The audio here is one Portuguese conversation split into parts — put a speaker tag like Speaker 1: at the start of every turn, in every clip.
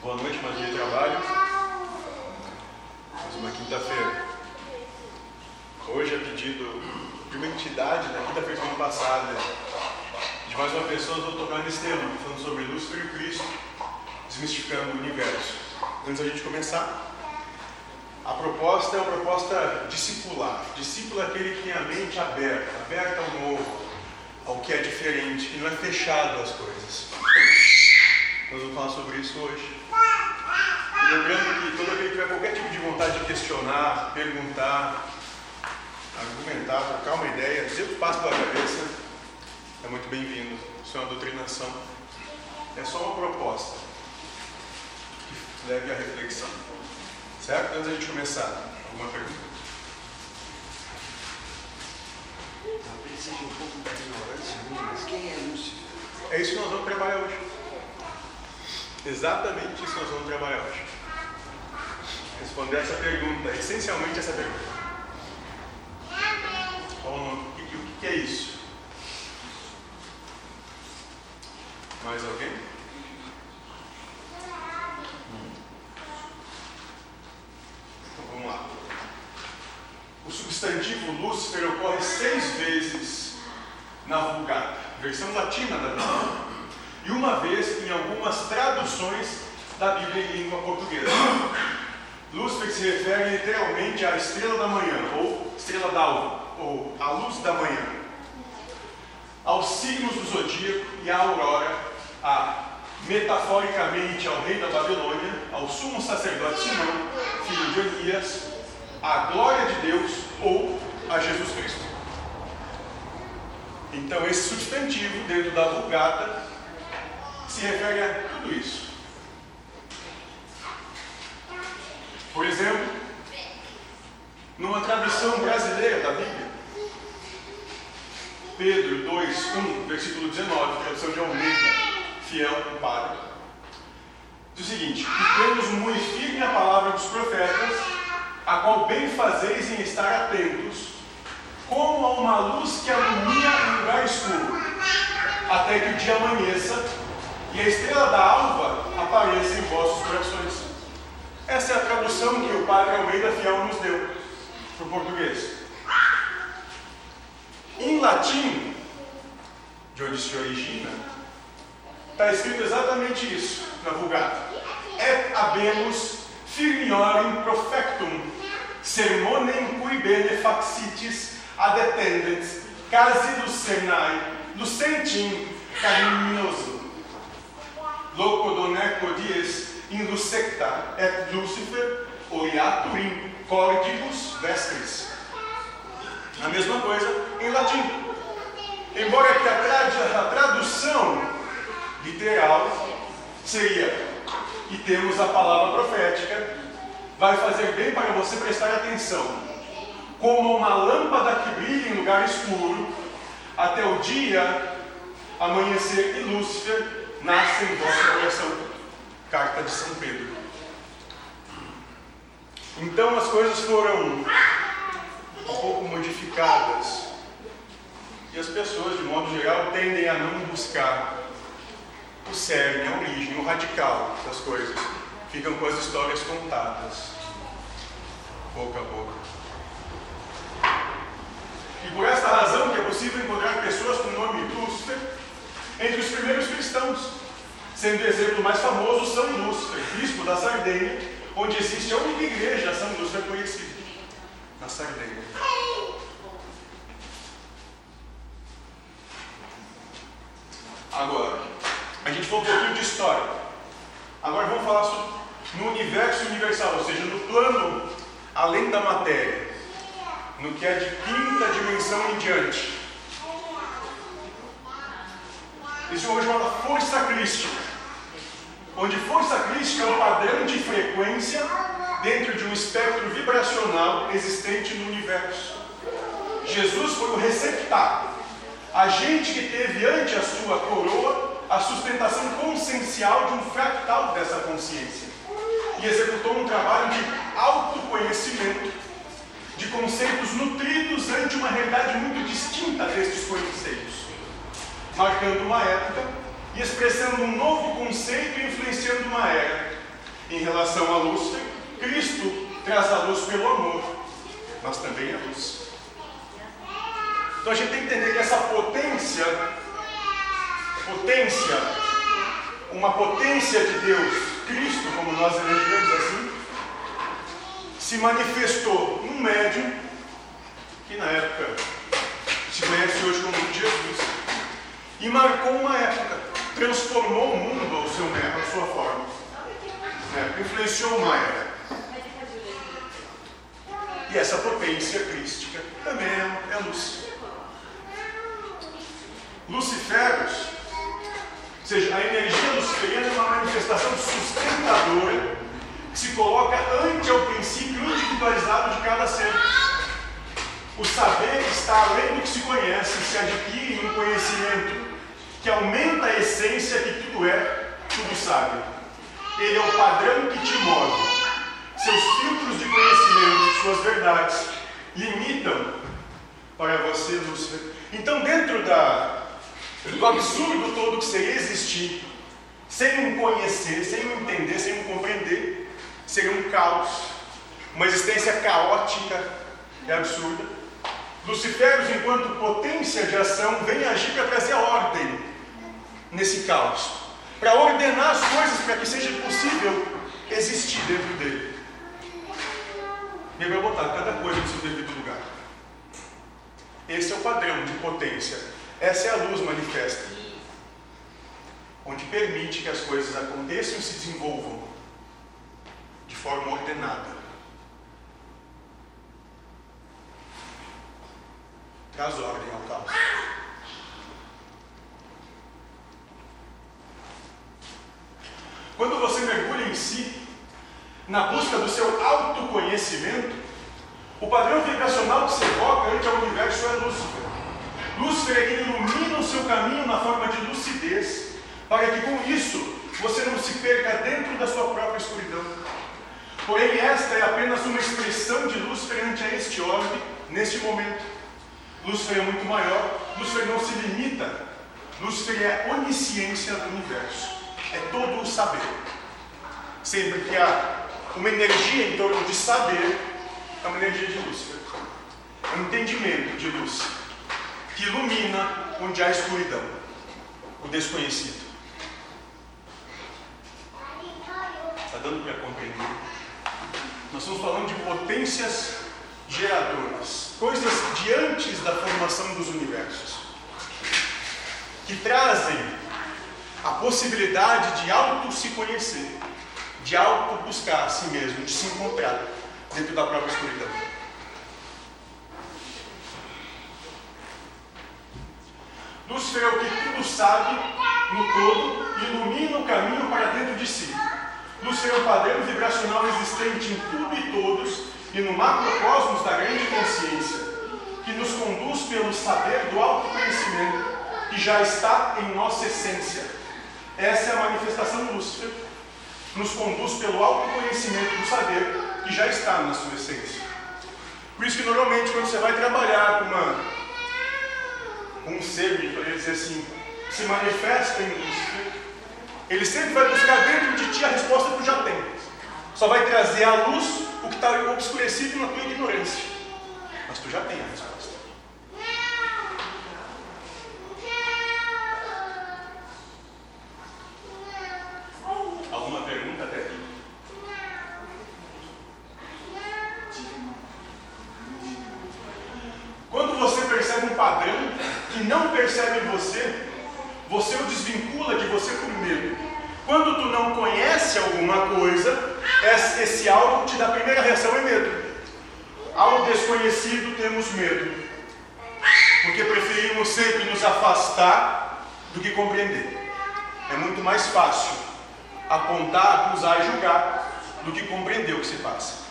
Speaker 1: Boa noite, mais dia de trabalho. Mais uma quinta-feira. Hoje é pedido de uma entidade da quinta-feira do ano passado, de mais uma pessoa, vou tocar nesse tema, falando sobre Lúcifer e Cristo, desmistificando o universo. Antes da gente começar, a proposta é uma proposta discipular. Discípulo é aquele que tem a mente aberta, aberta ao novo, ao que é diferente, que não é fechado às coisas. Nós vamos falar sobre isso hoje. E lembrando que todo aquele que tiver qualquer tipo de vontade de questionar, perguntar, argumentar, trocar uma ideia, dizer o que passa pela cabeça, é muito bem-vindo. Isso é uma doutrinação. É só uma proposta que leve à reflexão. Certo? Antes da gente começar, alguma pergunta?
Speaker 2: Talvez seja um pouco da ignorância mas quem é Lúcifer?
Speaker 1: É isso que nós vamos trabalhar hoje. Exatamente isso nós vamos trabalhar hoje. Responder essa pergunta, essencialmente essa pergunta. O que, o que é isso? Mais alguém? Então vamos lá. O substantivo Lúcifer ocorre seis vezes na Vulgata, versão latina da Bíblia, e uma vez em algumas traduções da Bíblia em língua portuguesa. Lúcifer se refere literalmente à estrela da manhã, ou estrela d'alva, ou à luz da manhã, aos signos do zodíaco e à aurora, a metaforicamente ao rei da Babilônia, ao sumo sacerdote Simão, filho de Onias, à glória de Deus ou a Jesus Cristo. Então, esse substantivo dentro da Vulgata se refere a tudo isso. Por exemplo, numa tradução brasileira da Bíblia, Pedro 2, 1, versículo 19, tradução de Almeida, fiel compadre, diz o seguinte: E temos muito firme a palavra dos profetas, a qual bem fazeis em estar atentos, como a uma luz que alumia em lugar escuro, até que o dia amanheça e a estrela da alva apareça em vossos corações. Essa é a tradução que o padre Almeida Fiel nos deu para o português. Em latim, de onde se origina, está escrito exatamente isso na Vulgata. Et habemus firmiorem profectum, sermonem cui bene faxitis adetendens, casi lucernai, lucentim carinhoso. Dies in lucecta et Lucifer oriaturim cordibus vestris. A mesma coisa em latim. Embora a, trad a tradução literal seria e temos a palavra profética, vai fazer bem para você prestar atenção. Como uma lâmpada que brilha em lugar escuro, até o dia amanhecer e Lúcifer nasce em vosso coração. Carta de São Pedro. Então as coisas foram um pouco modificadas. E as pessoas, de modo geral, tendem a não buscar o cerne, a origem, o radical das coisas. Ficam com as histórias contadas, pouco a pouco. E por esta razão que é possível encontrar pessoas com o nome Lúcifer entre os primeiros cristãos, sendo o exemplo mais famoso São Lúcifer, bispo da Sardenha, onde existe a única igreja São Lúcifer conhecida, na Sardenha. Agora, a gente falou um pouquinho de história. Agora vamos falar sobre, no universo universal, ou seja, no plano além da matéria, no que é de quinta dimensão em diante. Existe uma coisa chamada força crística, onde força crística é um padrão de frequência dentro de um espectro vibracional existente no universo. Jesus foi o receptáculo, agente que teve ante a sua coroa a sustentação consciencial de um fractal dessa consciência e executou um trabalho de autoconhecimento, de conceitos nutridos ante uma realidade muito distinta destes conceitos, marcando uma época expressando um novo conceito e influenciando uma era, em relação a Lúcifer, Cristo traz a luz pelo amor, mas também a luz. Então a gente tem que entender que essa potência, potência, uma potência de Deus, Cristo, como nós elegemos assim, se manifestou num médium que na época se conhece hoje como Jesus e marcou uma época, transformou o mundo ao seu, à sua forma, é, influenciou época. E essa potência crística também é, é luz. Luciferos, ou seja, a energia luciferiana é uma manifestação sustentadora que se coloca ante ao princípio individualizado de cada ser. O saber está além do que se conhece, se adquire um conhecimento que aumenta essência que tudo é, tudo sabe. Ele é o padrão que te move. Seus filtros de conhecimento, suas verdades, limitam para você, Lúcifer. Então, dentro da, do absurdo todo que seria existir, sem um conhecer, sem um entender, sem um compreender, seria um caos, uma existência caótica e absurda. Luciferos, enquanto potência de ação, vem agir para trazer ordem nesse caos, para ordenar as coisas para que seja possível existir dentro dele. E ele vai botar cada coisa no seu devido lugar. Esse é o padrão de potência. Essa é a luz manifesta, onde permite que as coisas aconteçam e se desenvolvam de forma ordenada. Traz ordem ao caos. Quando você mergulha em si, na busca do seu autoconhecimento, o padrão vibracional que se evoca ante ao universo é Lúcifer. Lúcifer é que ilumina o seu caminho na forma de lucidez, para que com isso você não se perca dentro da sua própria escuridão. Porém, esta é apenas uma expressão de Lúcifer ante a este orbe neste momento. Lúcifer é muito maior, Lúcifer não se limita, Lúcifer é a onisciência do universo, é todo o saber. Sempre que há uma energia em torno de saber, é uma energia de Lúcifer, é um entendimento de luz que ilumina onde há escuridão, o desconhecido. Está dando para compreender? Nós estamos falando de potências geradoras, coisas de antes da formação dos universos, que trazem a possibilidade de auto se conhecer, de auto buscar a si mesmo, de se encontrar dentro da própria escuridão. Lúcifer é o que tudo sabe no todo ilumina o caminho para dentro de si. Lúcifer é o padrão vibracional existente em tudo e todos e no macrocosmos da grande consciência, que nos conduz pelo saber do autoconhecimento que já está em nossa essência. Essa é a manifestação de Lúcifer. Nos conduz pelo autoconhecimento do saber que já está na sua essência. Por isso que normalmente quando você vai trabalhar com uma um ser, para dizer assim, se manifesta em Lúcifer, ele sempre vai buscar dentro de ti a resposta que tu já tem. Só vai trazer à luz o que está obscurecido na tua ignorância. Mas tu já tem a resposta. Alguma pergunta até aqui? Quando você percebe um padrão que não percebe em você, você o desvincula de você por medo. Quando tu não conhece alguma coisa, esse algo te dá a primeira reação é medo. Ao desconhecido temos medo. Porque preferimos sempre nos afastar do que compreender. É muito mais fácil apontar, acusar e julgar do que compreender o que se passa.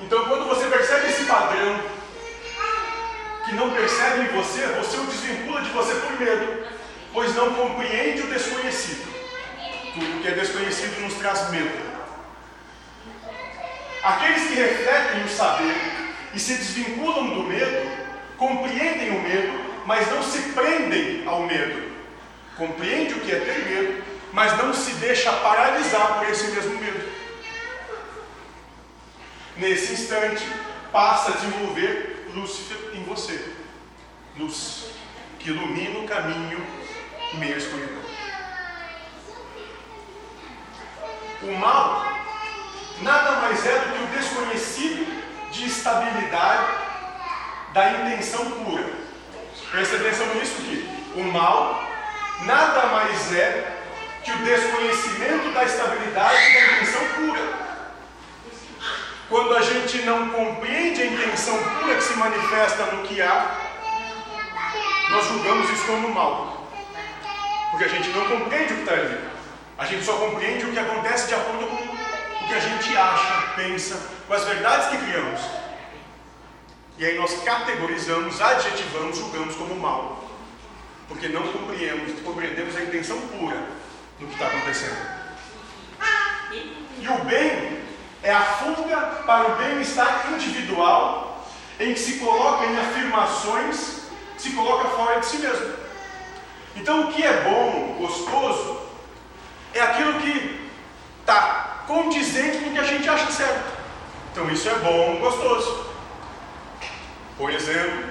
Speaker 1: Então, quando você percebe esse padrão que não percebe em você, você o desvincula de você por medo, pois não compreende o desconhecido. Tudo que é desconhecido nos traz medo. Aqueles que refletem o saber e se desvinculam do medo, compreendem o medo, mas não se prendem ao medo. Compreende o que é ter medo, mas não se deixa paralisar por esse mesmo medo. Nesse instante, passa a desenvolver Lúcifer em você luz que ilumina o caminho em meio. O mal nada mais é do que o desconhecido de estabilidade da intenção pura. Presta atenção nisso aqui. O mal nada mais é que o desconhecimento da estabilidade da intenção pura. Quando a gente não compreende a intenção pura que se manifesta no que há, nós julgamos isso como mal. Porque a gente não compreende o que está ali. A gente só compreende o que acontece de acordo com o que a gente acha, pensa, com as verdades que criamos. E aí nós categorizamos, adjetivamos, julgamos como mal. Porque não compreendemos, compreendemos a intenção pura do que está acontecendo. E o bem é a fuga para o bem-estar individual, em que se coloca em afirmações se coloca fora de si mesmo. Então, o que é bom, gostoso, é aquilo que está condizente com o que a gente acha certo. Então, isso é bom, gostoso. Por exemplo,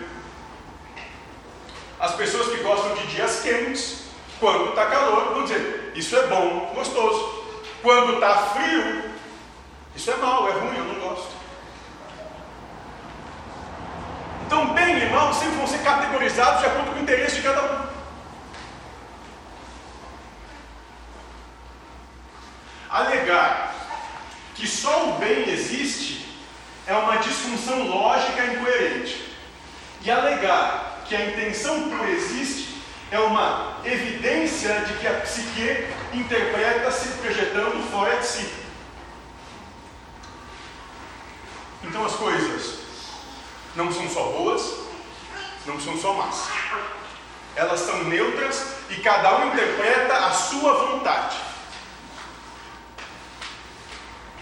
Speaker 1: as pessoas que gostam de dias quentes, quando está calor, vão dizer: Isso é bom, gostoso. Quando está frio, isso é mal, é ruim, eu não gosto. Então, bem e mal sempre vão ser categorizados de acordo com o interesse de cada um. Alegar que só o bem existe é uma disfunção lógica incoerente. E alegar que a intenção pura existe é uma evidência de que a psique interpreta se projetando fora de si. Então as coisas não são só boas, não são só más. Elas são neutras e cada um interpreta a sua vontade.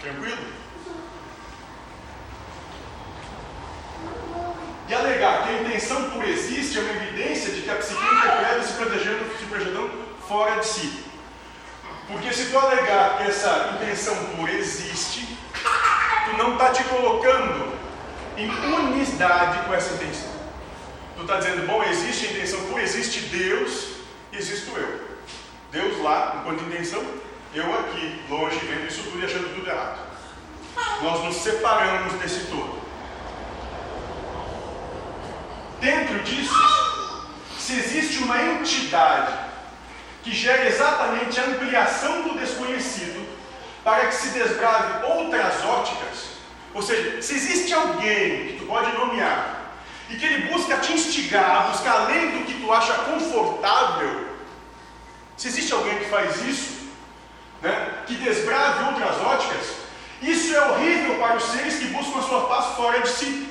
Speaker 1: Tranquilo? E alegar que a intenção por existe é uma evidência de que a psique interpreta se protegendo, se projetando fora de si. Porque se tu alegar que essa intenção pura existe, tu não está te colocando em unidade com essa intenção. Tu está dizendo, bom, existe a intenção pura, existe Deus e existo eu. Deus lá, enquanto intenção, eu aqui, longe, vendo isso tudo e achando tudo errado. Nós nos separamos desse todo. Dentro disso, se existe uma entidade que gera exatamente a ampliação do desconhecido para que se desbrave outras óticas, ou seja, se existe alguém que tu pode nomear e que ele busca te instigar a buscar além do que tu acha confortável, se existe alguém que faz isso, né, que desbrave outras óticas, isso é horrível para os seres que buscam a sua paz fora de si.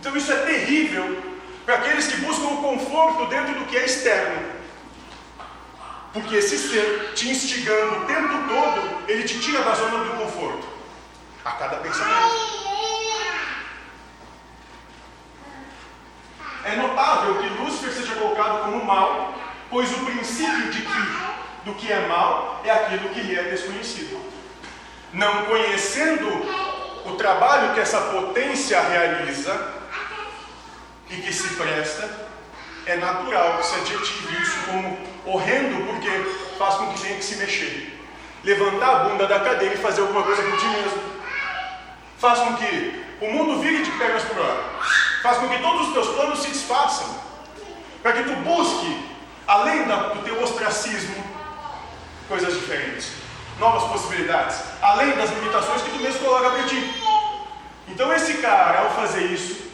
Speaker 1: Então isso é terrível para aqueles que buscam o conforto dentro do que é externo. Porque esse ser te instigando o tempo todo, ele te tira da zona do conforto a cada pensamento. É notável que Lúcifer seja colocado como mal, pois o princípio de que do que é mal é aquilo que lhe é desconhecido. Não conhecendo o trabalho que essa potência realiza e que se presta, é natural que se adjetive isso como horrendo, porque faz com que tenha que se mexer. Levantar a bunda da cadeira e fazer alguma coisa por ti mesmo faz com que o mundo vire de pernas por ar, faz com que todos os teus planos se desfaçam, para que tu busque, além do teu ostracismo, coisas diferentes, novas possibilidades, além das limitações que tu mesmo coloca para ti. Então esse cara, ao fazer isso,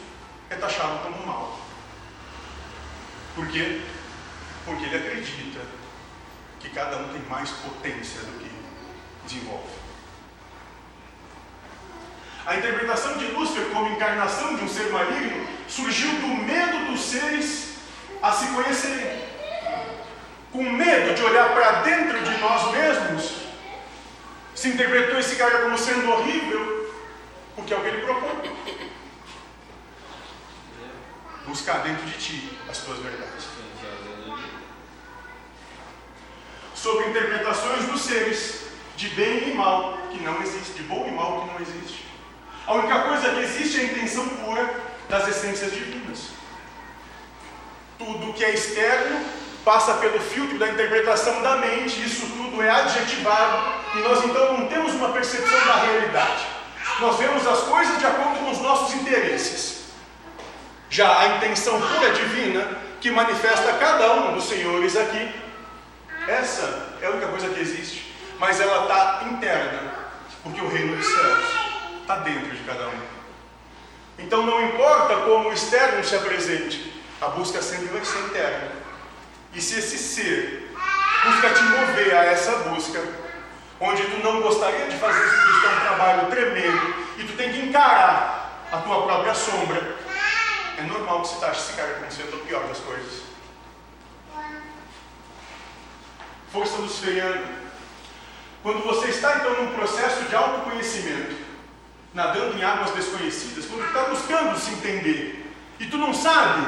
Speaker 1: é taxado como mal. Por quê? Porque ele acredita que cada um tem mais potência do que desenvolve. A interpretação de Lúcifer como encarnação de um ser maligno surgiu do medo dos seres a se conhecerem. Com medo de olhar para dentro de nós mesmos, se interpretou esse cara como sendo horrível, porque é o que ele propõe. Buscar dentro de ti as tuas verdades. Sobre interpretações outros seres de bem e mal que não existe, de bom e mal que não existe. A única coisa que existe é a intenção pura das essências divinas. Tudo que é externo passa pelo filtro da interpretação da mente, isso tudo é adjetivado e nós então não temos uma percepção da realidade. Nós vemos as coisas de acordo com os nossos interesses. Já a intenção pura divina, que manifesta cada um dos senhores aqui, essa é a única coisa que existe, mas ela está interna, porque o reino dos céus está dentro de cada um. Então não importa como o externo se apresente, a busca sempre vai ser interna. E se esse ser busca te mover a essa busca, onde tu não gostaria de fazer isso, é um trabalho tremendo, e tu tem que encarar a tua própria sombra, é normal que você ache esse cara como sendo o pior das coisas. Força luciferiana. Quando você está então num processo de autoconhecimento, nadando em águas desconhecidas, quando está buscando se entender, e tu não sabe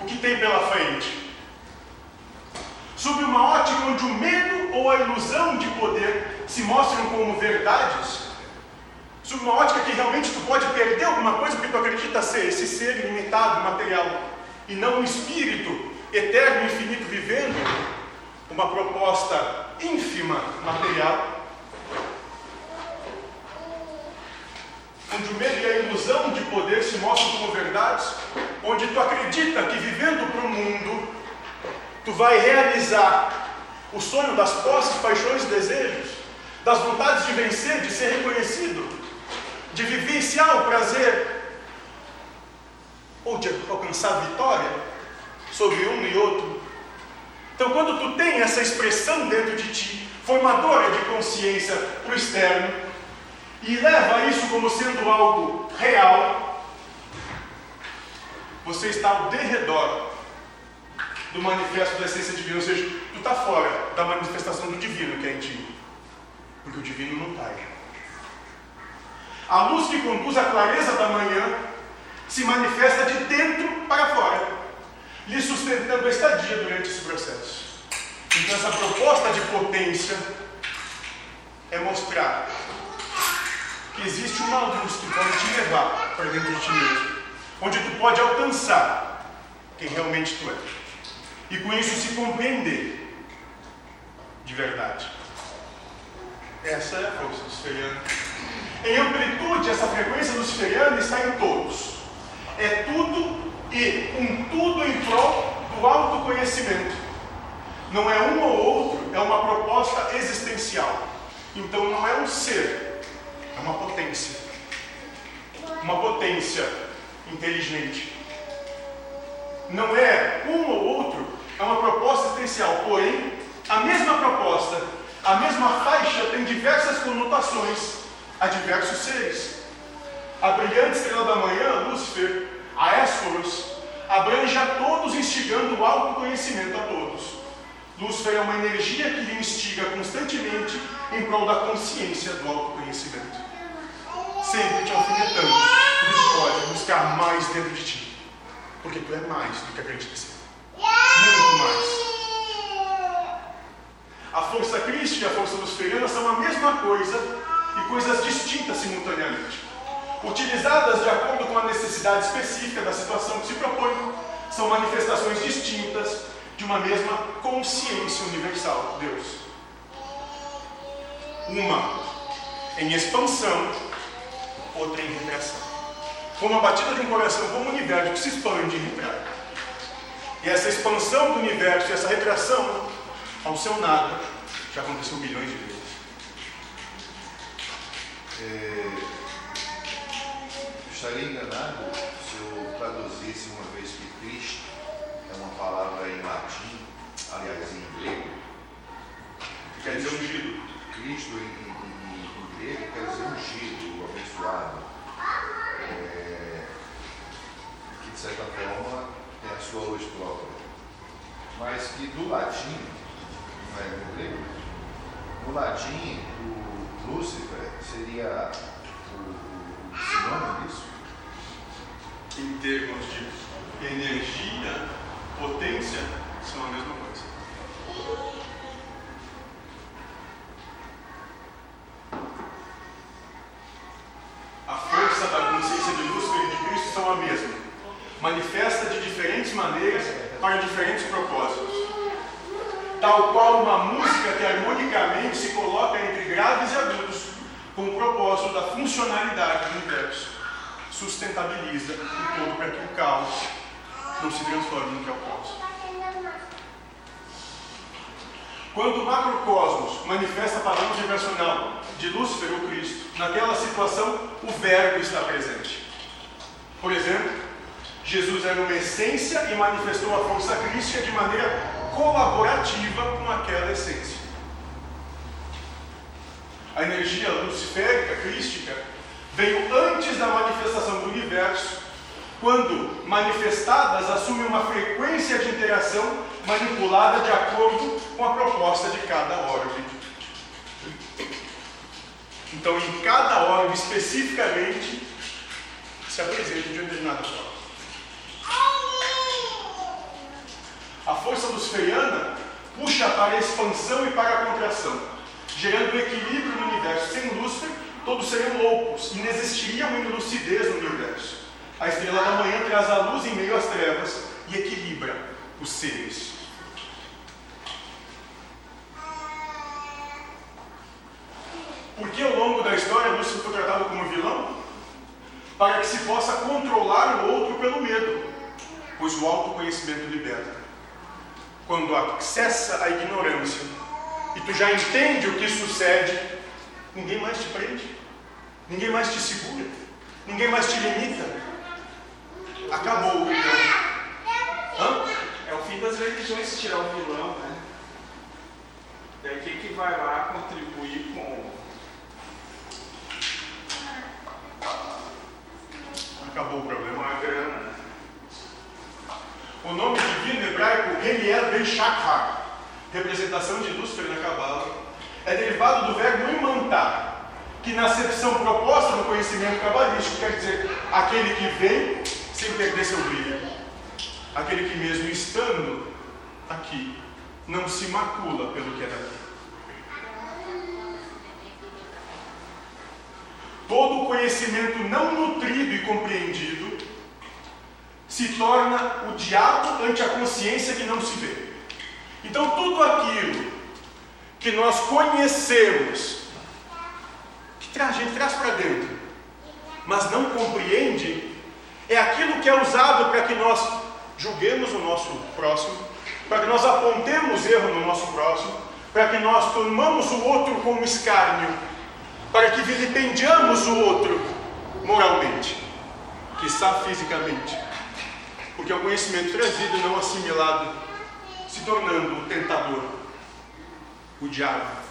Speaker 1: o que tem pela frente, sob uma ótica onde o medo ou a ilusão de poder se mostram como verdades, sob uma ótica que realmente tu pode perder alguma coisa porque tu acredita ser esse ser ilimitado, material, e não um espírito eterno, infinito, vivendo uma proposta ínfima, material, onde o medo e a ilusão de poder se mostram como verdades, onde tu acredita que vivendo para o mundo tu vai realizar o sonho das posses, paixões e desejos, das vontades de vencer, de ser reconhecido, de vivenciar o prazer, ou de alcançar vitória sobre um e outro. Então, quando tu tem essa expressão dentro de ti, formadora de consciência para o externo, e leva isso como sendo algo real, você está ao derredor do manifesto da essência divina, ou seja, tu está fora da manifestação do divino que é em ti, porque o divino não está aí. A luz que conduz a clareza da manhã se manifesta de dentro para fora, lhe sustentando a estadia durante esse processo. Então, essa proposta de potência é mostrar que existe uma luz que pode te levar para dentro de ti mesmo, onde tu pode alcançar quem realmente tu és e com isso se compreender de verdade. Essa é a força luciferiana. Em amplitude, essa frequência luciferiana está em todos. É tudo e um tudo em prol do autoconhecimento. Não é um ou outro, é uma proposta existencial. Então não é um ser, é uma potência. Uma potência inteligente. Não é um ou outro, é uma proposta existencial, porém, a mesma proposta, a mesma faixa tem diversas conotações a diversos seres. A brilhante estrela da manhã, Lúcifer, a Esforos, abrange a todos, instigando o autoconhecimento a todos. Lúcifer é uma energia que lhe instiga constantemente em prol da consciência do autoconhecimento. Sempre te alfinetando, tu pode buscar mais dentro de ti, porque tu é mais do que acredita ser muito mais. A força crística e a força luciferiana são a mesma coisa e coisas distintas simultaneamente. Utilizadas de acordo com a necessidade específica da situação que se propõe, são manifestações distintas de uma mesma consciência universal, Deus. Uma em expansão, outra em retração. Como a batida de um coração, como um universo que se expande e retrai. E essa expansão do universo, essa retração ao seu nada, já aconteceu milhões de vezes.
Speaker 3: É, estaria enganado se eu traduzisse uma vez que Cristo é uma palavra em latim, aliás em grego.
Speaker 1: Quer dizer ungido.
Speaker 3: Cristo em, em, em grego quer dizer ungido, abençoado. É, que de certa forma tem a sua luz própria. Mas que do latim, não é no grego, no latim, o Lúcifer seria o, o sinônimo disso?
Speaker 1: Em termos de energia, potência, são a mesma coisa. maneiras para diferentes propósitos. Tal qual uma música que harmonicamente se coloca entre graves e agudos, com o propósito da funcionalidade do universo, sustentabiliza o todo para que o caos não se transforme no que é o caos. Quando o macrocosmos manifesta a palavra de Lúcifer ou Cristo, naquela situação o Verbo está presente. Por exemplo, Jesus era uma essência e manifestou a força crística de maneira colaborativa com aquela essência. A energia luciférica, crística, veio antes da manifestação do universo, quando manifestadas assumem uma frequência de interação manipulada de acordo com a proposta de cada órgão. Então, em cada órgão especificamente, se apresenta de uma determinada forma. A força luciferiana puxa para a expansão e para a contração, gerando equilíbrio no universo. Sem Lúcifer, todos seriam loucos, e não existiria uma lucidez no universo. A estrela da manhã traz a luz em meio às trevas e equilibra os seres. Por que ao longo da história Lúcifer foi tratado como vilão? Para que se possa controlar o outro pelo medo, pois o autoconhecimento liberta. Quando acessa a ignorância e tu já entende o que sucede, ninguém mais te prende, ninguém mais te segura, ninguém mais te limita. Acabou então.
Speaker 4: É o fim das religiões tirar o vilão, né? Daí quem que vai lá contribuir com
Speaker 1: Acabou o problema.
Speaker 4: uma grana?
Speaker 1: O nome divino hebraico Heliel Ben Shachar, representação de Lúcifer na Cabala, é derivado do verbo imantar, que na acepção proposta no conhecimento cabalístico quer dizer aquele que vem sem perder seu brilho, aquele que mesmo estando aqui não se macula pelo que é daqui. Todo conhecimento não nutrido e compreendido se torna o diabo ante a consciência que não se vê. Então, tudo aquilo que nós conhecemos, a gente traz para dentro, mas não compreende, é aquilo que é usado para que nós julguemos o nosso próximo, para que nós apontemos erro no nosso próximo, para que nós tomamos o outro como escárnio para que vilipendiamos o outro moralmente, está fisicamente. Porque é o conhecimento trazido não assimilado, se tornando o tentador, o diabo.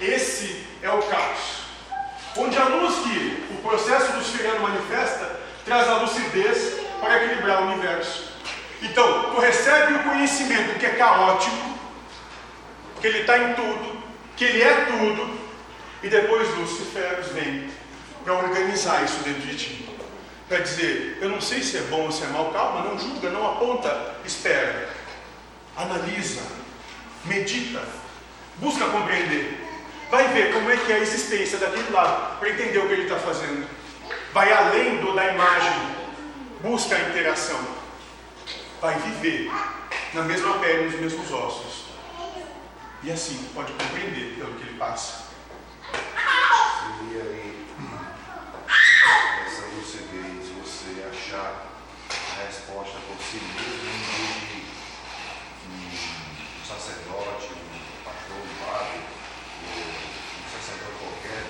Speaker 1: Esse é o caos. Onde a luz que o processo esfriando manifesta traz a lucidez para equilibrar o universo. Então, tu recebe o conhecimento que é caótico, que ele está em tudo, que ele é tudo, e depois Lúcifer vem para organizar isso dentro de ti. Para dizer, eu não sei se é bom ou se é mal, calma, não julga, não aponta, espera, analisa, medita, busca compreender. Vai ver como é que é a existência daquele lado, para entender o que ele está fazendo. Vai além do da imagem, busca a interação. Vai viver na mesma pele, nos mesmos ossos. E assim pode compreender pelo que ele passa.
Speaker 3: Seria aí essa lucidez, você achar a resposta por si mesmo de um sacerdote, um pastor, um padre, sacerdote qualquer,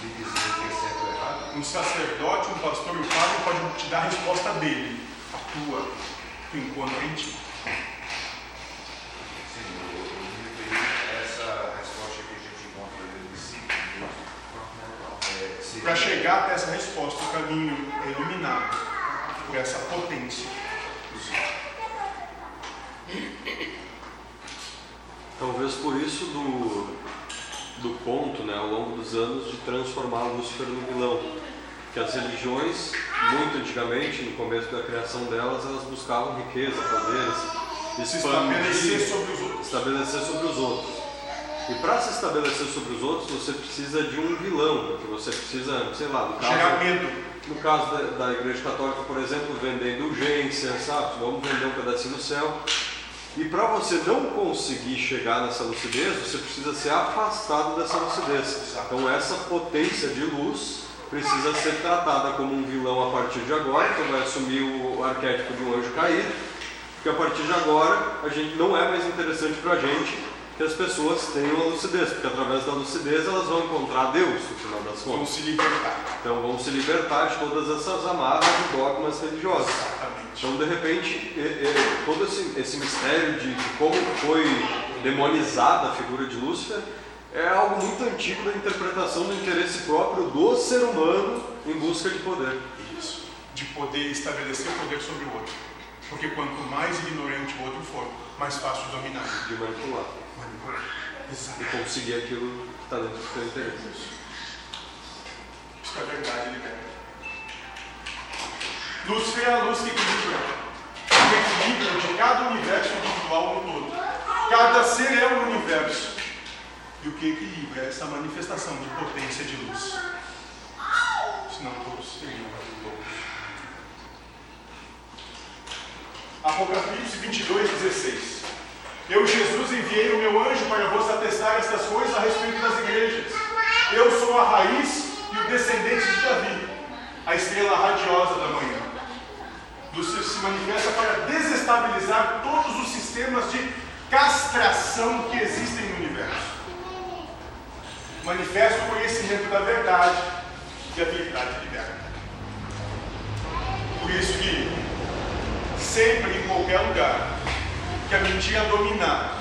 Speaker 3: de dizer que é certo ou errado.
Speaker 1: Um sacerdote, um pastor e um padre pode te dar a resposta dele, a tua, tu encontra em ti.
Speaker 3: Sim, eu, eu me referi a essa resposta que a gente encontra de si mesmo. É,
Speaker 1: Para chegar até essa resposta, o caminho é iluminado por essa potência.
Speaker 5: Talvez por isso do, do ponto, né, ao longo dos anos, de transformar Lúcifer no vilão. Que as religiões, muito antigamente, no começo da criação delas, elas buscavam riqueza, poderes,
Speaker 1: Se estabelecer
Speaker 5: expandir,
Speaker 1: sobre os outros.
Speaker 5: estabelecer sobre os outros. E para se estabelecer sobre os outros, você precisa de um vilão, porque você precisa, sei lá, no
Speaker 1: Gerar
Speaker 5: caso,
Speaker 1: medo.
Speaker 5: no caso da, da Igreja Católica, por exemplo, vender indulgência, sabe? Vamos vender um pedacinho do céu. E para você não conseguir chegar nessa lucidez, você precisa ser afastado dessa lucidez. Então essa potência de luz precisa ser tratada como um vilão a partir de agora, então vai assumir o arquétipo de um anjo caído, porque a partir de agora a gente não é mais interessante para a gente que as pessoas tenham a lucidez, porque através da lucidez elas vão encontrar Deus, no final das
Speaker 1: Vão
Speaker 5: contas.
Speaker 1: se libertar.
Speaker 5: Então vão se libertar de todas essas amarras e dogmas religiosos.
Speaker 1: Exatamente.
Speaker 5: Então, de repente, todo esse, esse mistério de, de como foi demonizada a figura de Lúcifer é algo muito antigo da interpretação do interesse próprio do ser humano em busca de poder.
Speaker 1: Isso. De poder estabelecer poder sobre o outro. Porque quanto mais ignorante o outro for, mais fácil dominar
Speaker 5: de manipular
Speaker 1: Manipular. Exato.
Speaker 5: e conseguir aquilo que está dentro do seu interesse.
Speaker 1: Isso é verdade, liberta. Lúcifer é a luz que equilibra. O equilíbrio de cada universo individual no todo. Cada ser é um universo. E o que equilibra é essa manifestação de potência de luz. Senão todos seriam loucos. Apocalipse 22, 16. Eu, Jesus, enviei o meu anjo para vos atestar estas coisas a respeito das igrejas. Eu sou a raiz e o descendente de Davi, a estrela radiosa da manhã. Lúcifer se manifesta para desestabilizar todos os sistemas de castração que existem no universo. Manifesta o conhecimento da verdade e a verdade liberta. Por isso que sempre em qualquer lugar que a mentira dominar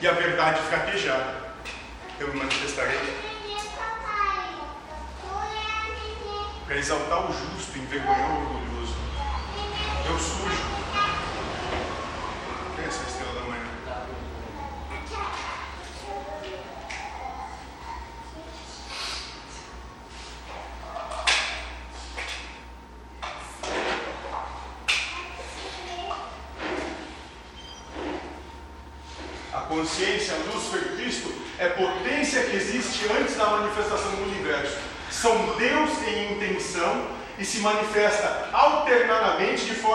Speaker 1: e a verdade fraquejar, eu me manifestarei para exaltar o justo envergonhar o orgulhoso. Eu sujo. Quem é essa estrela da manhã? A consciência, a luz foi Cristo, é potência que existe antes da manifestação do universo. São Deus em intenção e se manifesta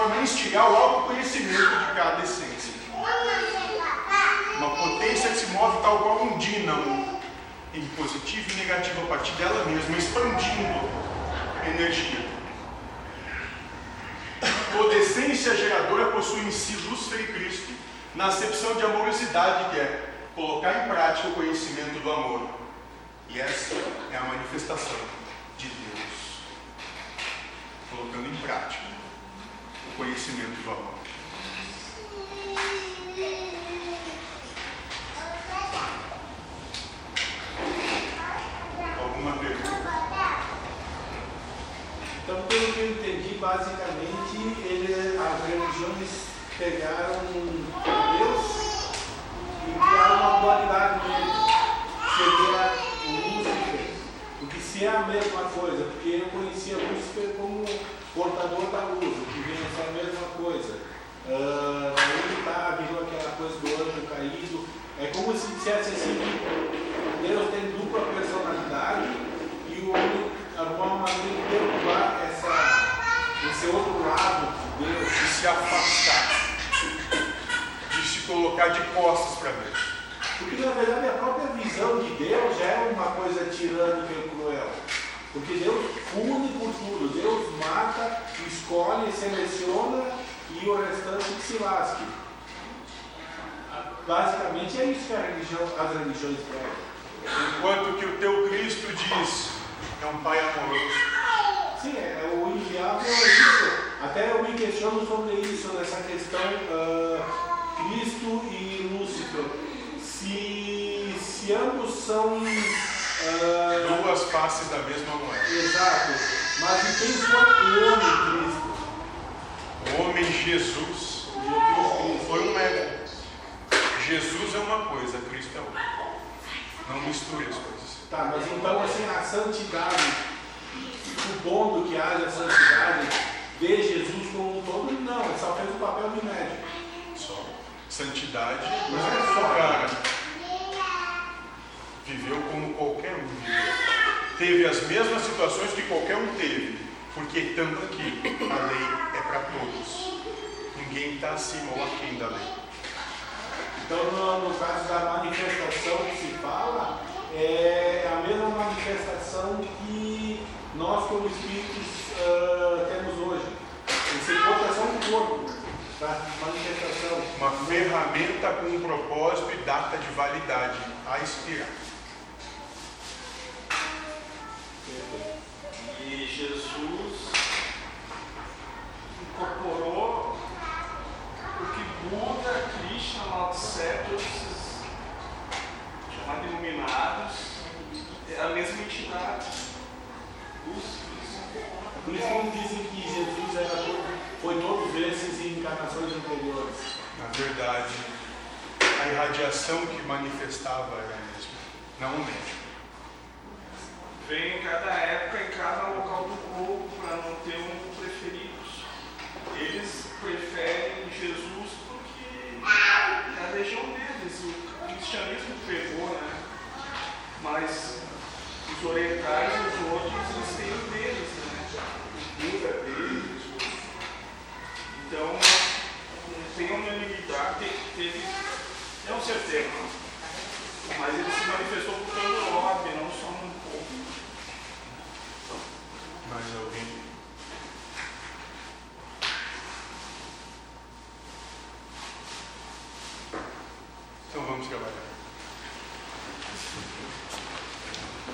Speaker 1: forma a instigar o autoconhecimento de cada essência. Uma potência que se move tal qual um dínamo, em positivo e negativo a partir dela mesma, expandindo energia. Toda essência geradora possui em si Lúcifer e Cristo, na acepção de amorosidade que é colocar em prática o conhecimento do amor. E essa é a manifestação de Deus. Colocando em prática conhecimento do amor. Alguma pergunta?
Speaker 6: Então, pelo que eu entendi, basicamente, ele, as religiões pegaram Deus e criaram uma dualidade nele. Seria o Lúcifer. Porque se é a mesma coisa, porque eu conhecia Lúcifer como portador da luz, que vem a ser a mesma coisa. Ah, ele tá, virou aquela coisa do anjo caído. É como se dissesse assim, Deus tem dupla personalidade e o homem uma maneira de derrubar essa, esse outro lado de Deus.
Speaker 1: De se afastar. De se colocar de costas para Deus.
Speaker 6: Porque na verdade a própria visão de Deus já é uma coisa tirânica e cruel. Porque Deus pune por tudo. Deus mata, escolhe, seleciona e o restante que se lasque. Basicamente é isso que a religião, as religiões pregam.
Speaker 1: Enquanto que o teu Cristo diz, é um Pai amoroso.
Speaker 6: Sim, é, é o inviável é isso. Até eu me questiono sobre isso, nessa questão ah, Cristo e Lúcifer. Se, se ambos são. Ah,
Speaker 1: Duas faces da mesma moeda.
Speaker 6: exato. Mas e quem foi o homem Cristo?
Speaker 1: O homem Jesus
Speaker 6: Jesus
Speaker 1: foi um ego. Jesus é uma coisa, Cristo é outra. Não misture as coisas.
Speaker 6: Tá, mas então assim, a santidade, o bom do que haja santidade, vê Jesus como um todo, não, ele só fez o papel de médico.
Speaker 1: Só. Santidade
Speaker 6: Não é só.
Speaker 1: Teve as mesmas situações que qualquer um teve, porque estando aqui, a lei é para todos. Ninguém está acima ou aquém da lei.
Speaker 6: Então, no, no caso da manifestação que se fala, é a mesma manifestação que nós, como espíritos, ah, temos hoje. Essa importação do corpo, da manifestação.
Speaker 1: Uma ferramenta com um propósito e data de validade a expirar.
Speaker 4: E Jesus incorporou o que Buda, Krishna, Lao Tse, todos esses chamados iluminados, é a mesma entidade. Os
Speaker 6: Por isso que dizem que Jesus era foi todos esses em encarnações anteriores.
Speaker 1: Na verdade, a irradiação que manifestava era a mesma, não o médico
Speaker 4: vem em cada época e cada local do povo para não ter um preferido. Eles preferem Jesus porque é a deles, o cristianismo pegou, né? Mas os orientais e os outros, eles têm o deles, né? O Buda deles. Então, não tem unanimidade, teve, teve não certeza, mas ele se manifestou por todo o orbe, não só no mais alguém?